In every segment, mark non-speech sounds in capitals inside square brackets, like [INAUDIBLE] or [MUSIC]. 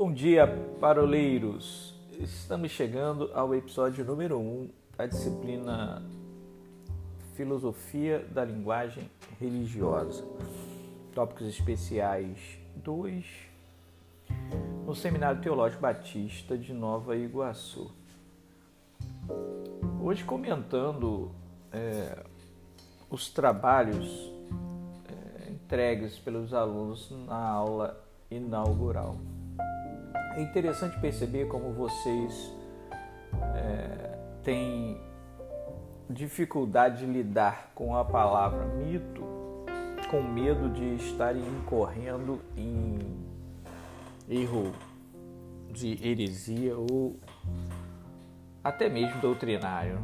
Bom dia, paroleiros! Estamos chegando ao episódio número 1 um da disciplina Filosofia da Linguagem Religiosa. Tópicos especiais 2 no Seminário Teológico Batista de Nova Iguaçu. Hoje comentando é, os trabalhos é, entregues pelos alunos na aula inaugural. É interessante perceber como vocês é, têm dificuldade de lidar com a palavra mito, com medo de estarem incorrendo em erro de heresia ou até mesmo doutrinário.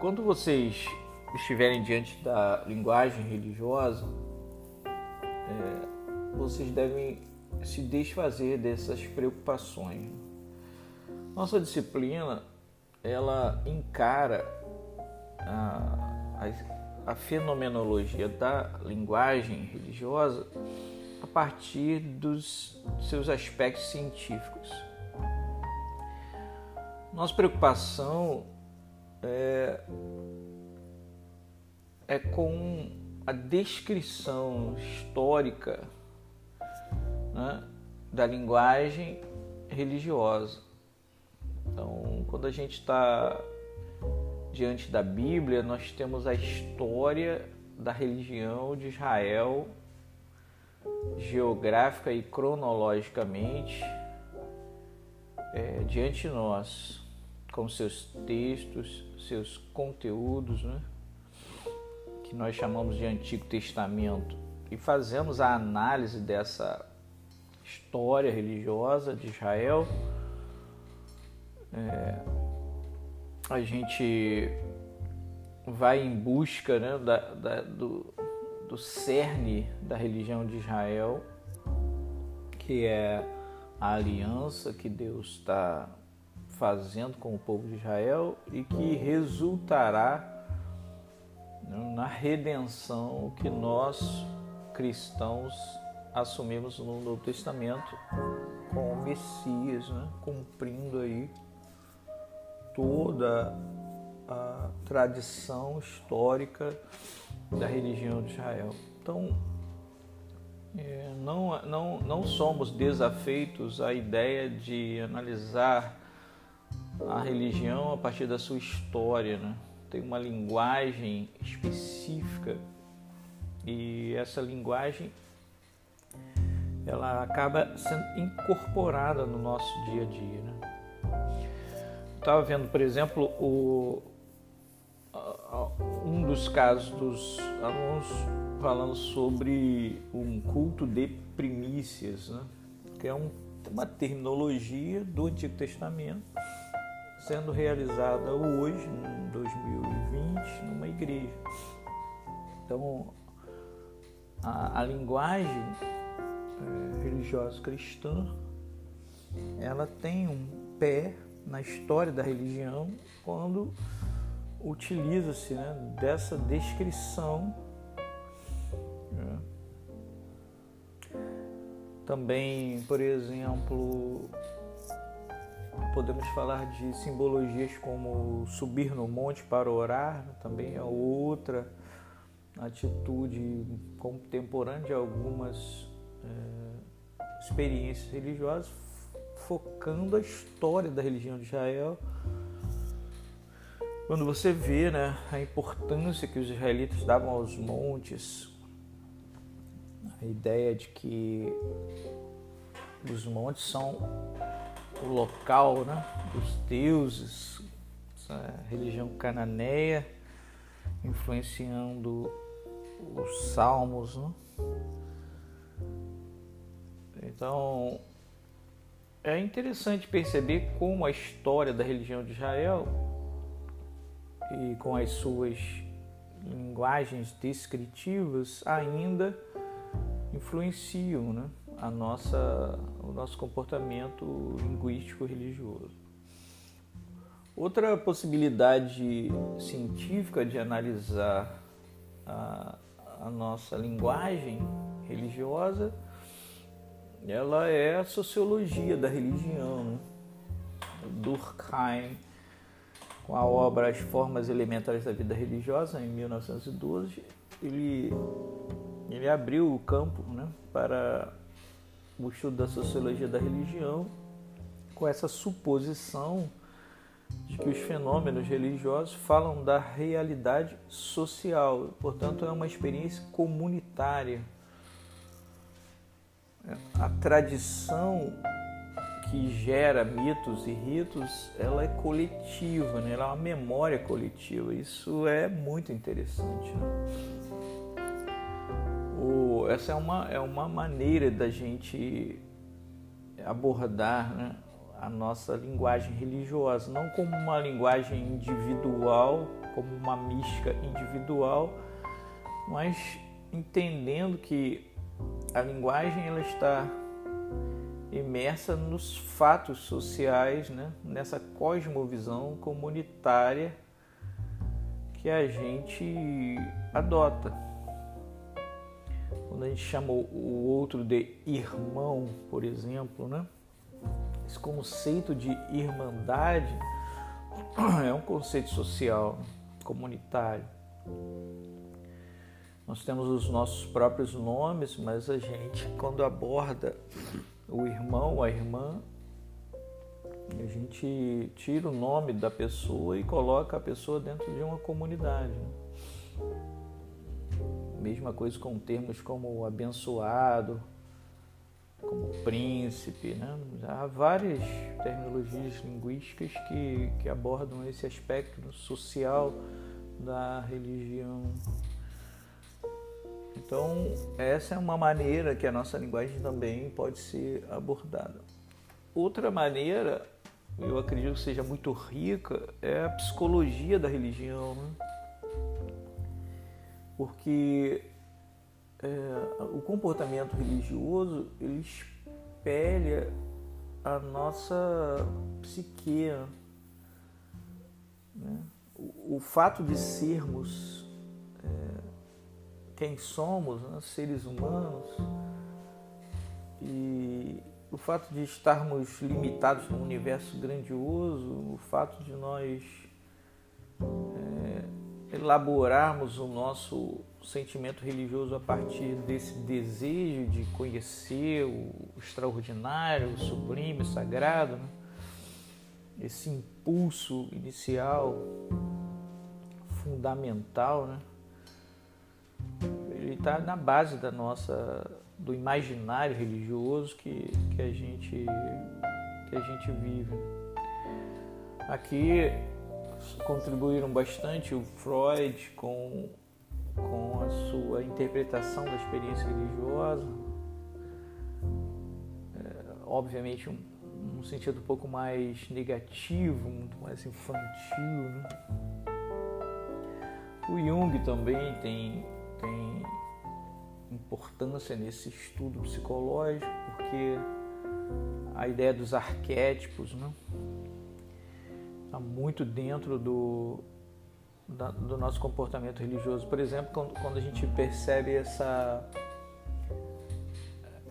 Quando vocês estiverem diante da linguagem religiosa, é, vocês devem se desfazer dessas preocupações. Nossa disciplina ela encara a, a, a fenomenologia da linguagem religiosa a partir dos seus aspectos científicos. Nossa preocupação é, é com a descrição histórica né, da linguagem religiosa. Então, quando a gente está diante da Bíblia, nós temos a história da religião de Israel, geográfica e cronologicamente, é, diante de nós, com seus textos, seus conteúdos, né, que nós chamamos de Antigo Testamento, e fazemos a análise dessa história religiosa de Israel, é, a gente vai em busca né, da, da, do, do cerne da religião de Israel, que é a aliança que Deus está fazendo com o povo de Israel e que resultará né, na redenção que nós cristãos assumimos no Novo Testamento com o Messias, né? cumprindo aí toda a tradição histórica da religião de Israel. Então, é, não, não, não somos desafeitos à ideia de analisar a religião a partir da sua história, né? tem uma linguagem específica e essa linguagem ela acaba sendo incorporada no nosso dia a dia. Né? Estava vendo, por exemplo, o, um dos casos dos alunos falando sobre um culto de primícias, né? que é um, uma terminologia do Antigo Testamento sendo realizada hoje, em 2020, numa igreja. Então, a, a linguagem religiosa cristã, ela tem um pé na história da religião quando utiliza-se né, dessa descrição. Né. Também, por exemplo, podemos falar de simbologias como subir no monte para orar, também é outra atitude contemporânea de algumas é, experiências religiosas, focando a história da religião de Israel. Quando você vê né, a importância que os israelitas davam aos montes, a ideia de que os montes são o local né, dos deuses, a religião cananeia, influenciando os salmos. Né? Então, é interessante perceber como a história da religião de Israel e com as suas linguagens descritivas ainda influenciam né, a nossa, o nosso comportamento linguístico religioso. Outra possibilidade científica de analisar a, a nossa linguagem religiosa ela é a sociologia da religião. Né? Durkheim, com a obra As Formas Elementares da Vida Religiosa, em 1912, ele, ele abriu o campo né, para o estudo da sociologia da religião com essa suposição de que os fenômenos religiosos falam da realidade social, portanto, é uma experiência comunitária. A tradição que gera mitos e ritos, ela é coletiva, né? ela é uma memória coletiva. Isso é muito interessante. Né? O, essa é uma, é uma maneira da gente abordar né? a nossa linguagem religiosa, não como uma linguagem individual, como uma mística individual, mas entendendo que a linguagem ela está imersa nos fatos sociais, né? nessa cosmovisão comunitária que a gente adota. Quando a gente chama o outro de irmão, por exemplo, né? esse conceito de irmandade [CLEARS THROAT] é um conceito social, comunitário. Nós temos os nossos próprios nomes, mas a gente, quando aborda o irmão, a irmã, a gente tira o nome da pessoa e coloca a pessoa dentro de uma comunidade. Mesma coisa com termos como abençoado, como príncipe, né? há várias terminologias linguísticas que, que abordam esse aspecto social da religião. Então, essa é uma maneira que a nossa linguagem também pode ser abordada. Outra maneira, eu acredito que seja muito rica, é a psicologia da religião. Né? Porque é, o comportamento religioso ele espelha a nossa psique. Né? O, o, fato de sermos quem somos, né, seres humanos, e o fato de estarmos limitados num universo grandioso, o fato de nós é, elaborarmos o nosso sentimento religioso a partir desse desejo de conhecer o extraordinário, o sublime, o sagrado, né? esse impulso inicial, fundamental, né? Está na base da nossa do imaginário religioso que, que a gente que a gente vive. Aqui contribuíram bastante o Freud com, com a sua interpretação da experiência religiosa, é, obviamente um, um sentido um pouco mais negativo, muito mais infantil. Né? O Jung também tem tem importância nesse estudo psicológico, porque a ideia dos arquétipos né, está muito dentro do, da, do nosso comportamento religioso. Por exemplo, quando, quando a gente percebe essa,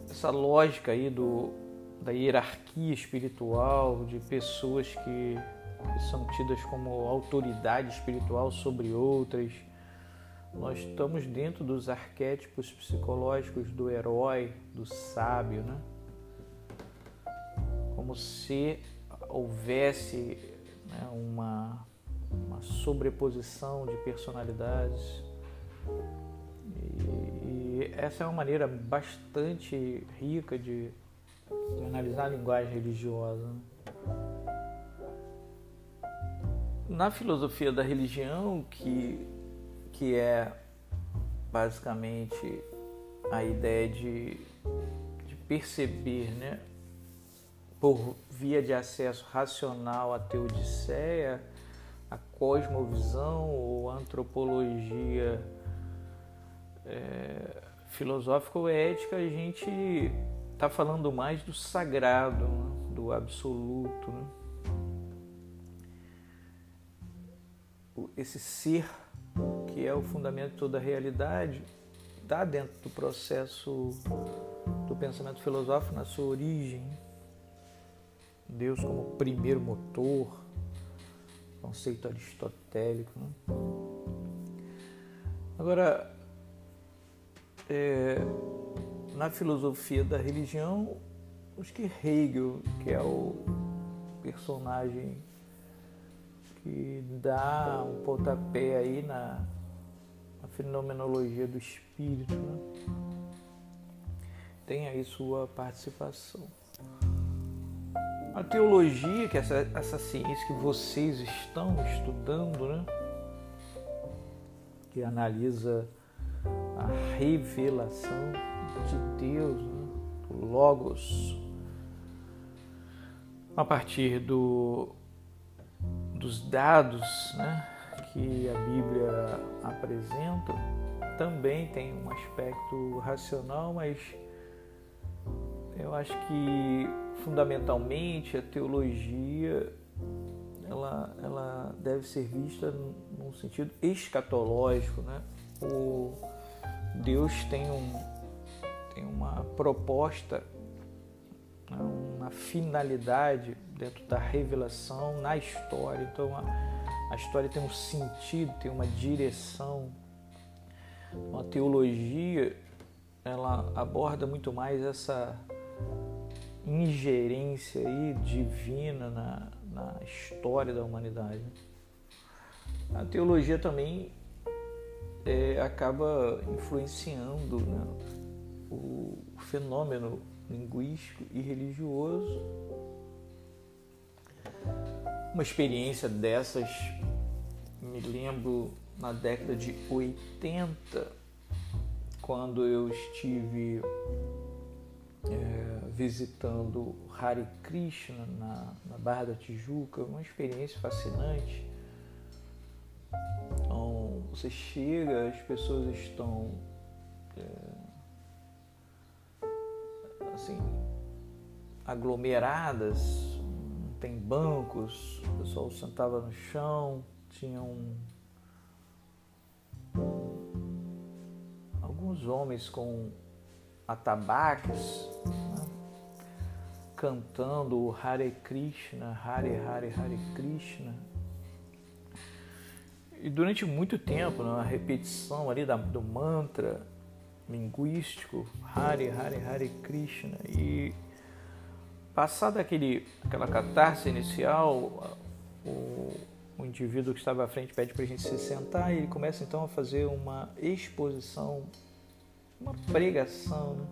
essa lógica aí do, da hierarquia espiritual, de pessoas que, que são tidas como autoridade espiritual sobre outras nós estamos dentro dos arquétipos psicológicos do herói, do sábio, né? Como se houvesse né, uma, uma sobreposição de personalidades. E, e, essa é uma maneira bastante rica de, de analisar a linguagem religiosa. Né? Na filosofia da religião, que que é basicamente a ideia de, de perceber, né, por via de acesso racional à teodiceia, a cosmovisão ou antropologia é, filosófica ou ética, a gente está falando mais do sagrado, né, do absoluto. Né? Esse ser que é o fundamento de toda a realidade, está dentro do processo do pensamento filosófico na sua origem. Deus como primeiro motor, conceito aristotélico. Né? Agora, é, na filosofia da religião, acho que Hegel, que é o personagem que dá um pontapé aí na, na fenomenologia do espírito, né? tem aí sua participação. A teologia, que é essa, essa ciência que vocês estão estudando, né? que analisa a revelação de Deus, né? do Logos, a partir do, dos dados né? que a Bíblia apresenta, também tem um aspecto racional, mas eu acho que fundamentalmente a teologia ela, ela deve ser vista num sentido escatológico, né? O Deus tem, um, tem uma proposta, né? Uma finalidade dentro da revelação na história. Então a, a história tem um sentido, tem uma direção. A teologia ela aborda muito mais essa ingerência aí divina na, na história da humanidade. A teologia também é, acaba influenciando né, o fenômeno linguístico e religioso. Uma experiência dessas me lembro na década de 80, quando eu estive é, visitando Hare Krishna na, na, Barra da Tijuca, uma experiência fascinante. Então, você chega, as pessoas estão é, assim aglomeradas, tem bancos, o pessoal sentava no chão, tinha um, alguns homens com atabaques, né? cantando Hare Krishna, Hare Hare Hare Krishna. E durante muito tempo, né, a repetição ali da, do mantra linguístico, Hare Hare Hare Krishna. E passada aquele, aquela catarse inicial, o, o indivíduo que estava à frente pede para a gente se sentar e ele começa então a fazer uma exposição uma pregação. Né?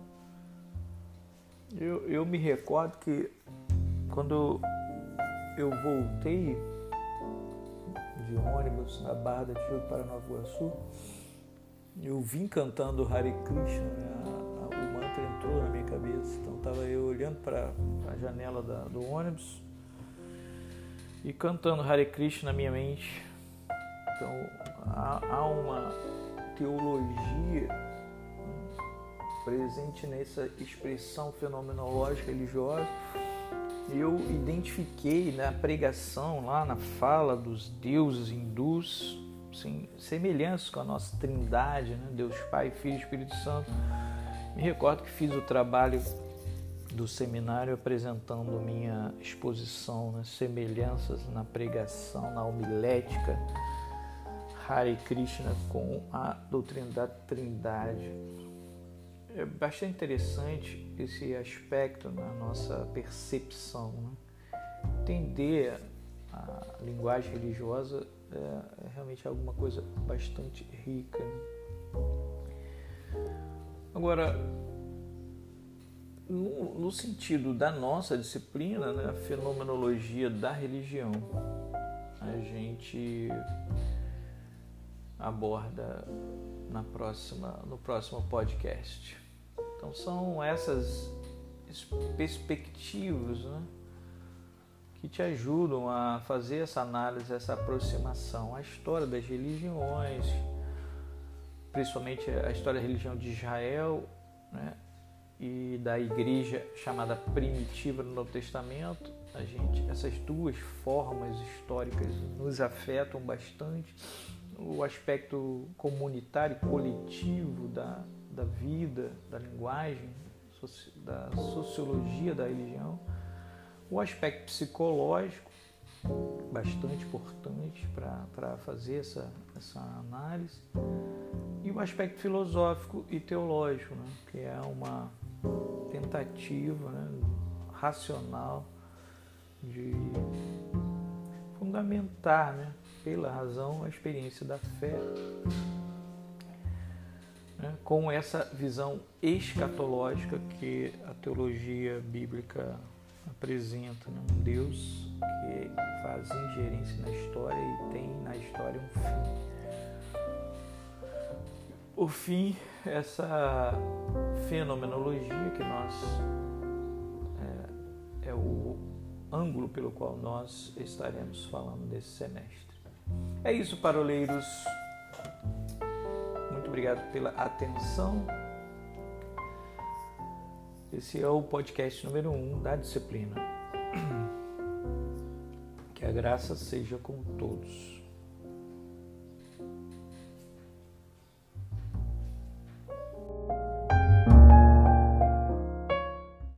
Eu, eu me recordo que quando eu voltei de ônibus na Barra da Tijuca para Nova Iguaçu, eu vim cantando Hare Krishna, né? o mantra entrou na minha cabeça. Então estava eu olhando para a janela da, do ônibus e cantando Hare Krishna na minha mente. Então há, há uma teologia presente nessa expressão fenomenológica religiosa. Eu identifiquei na pregação, lá na fala dos deuses hindus, assim, semelhanças com a nossa trindade, né? Deus Pai, Filho e Espírito Santo. Me recordo que fiz o trabalho do seminário apresentando minha exposição, né? semelhanças na pregação, na homilética Hare Krishna com a doutrina da trindade é bastante interessante esse aspecto na nossa percepção. Né? Entender a linguagem religiosa é, é realmente alguma coisa bastante rica. Né? Agora, no, no, sentido da nossa disciplina, né, a fenomenologia da religião, a gente aborda na próxima, no próximo podcast. Então são essas perspectivas né, que te ajudam a fazer essa análise, essa aproximação. A história das religiões, principalmente a história da religião de Israel né, e da igreja chamada primitiva no Novo Testamento. A gente, essas duas formas históricas nos afetam bastante o aspecto comunitário, coletivo da, da vida, da linguagem, da sociologia da religião, o aspecto psicológico, bastante importante para fazer essa, essa análise, e o aspecto filosófico e teológico, né, que é uma tentativa né, racional de fundamentar, né, pela razão, a experiência da fé, né, com essa visão escatológica que a teologia bíblica apresenta, né, um Deus que faz ingerência na história e tem na história um fim. O fim, essa fenomenologia que nós é, é o ângulo pelo qual nós estaremos falando nesse semestre. É isso, paroleiros. Muito obrigado pela atenção. Esse é o podcast número 1 um da disciplina. Que a graça seja com todos.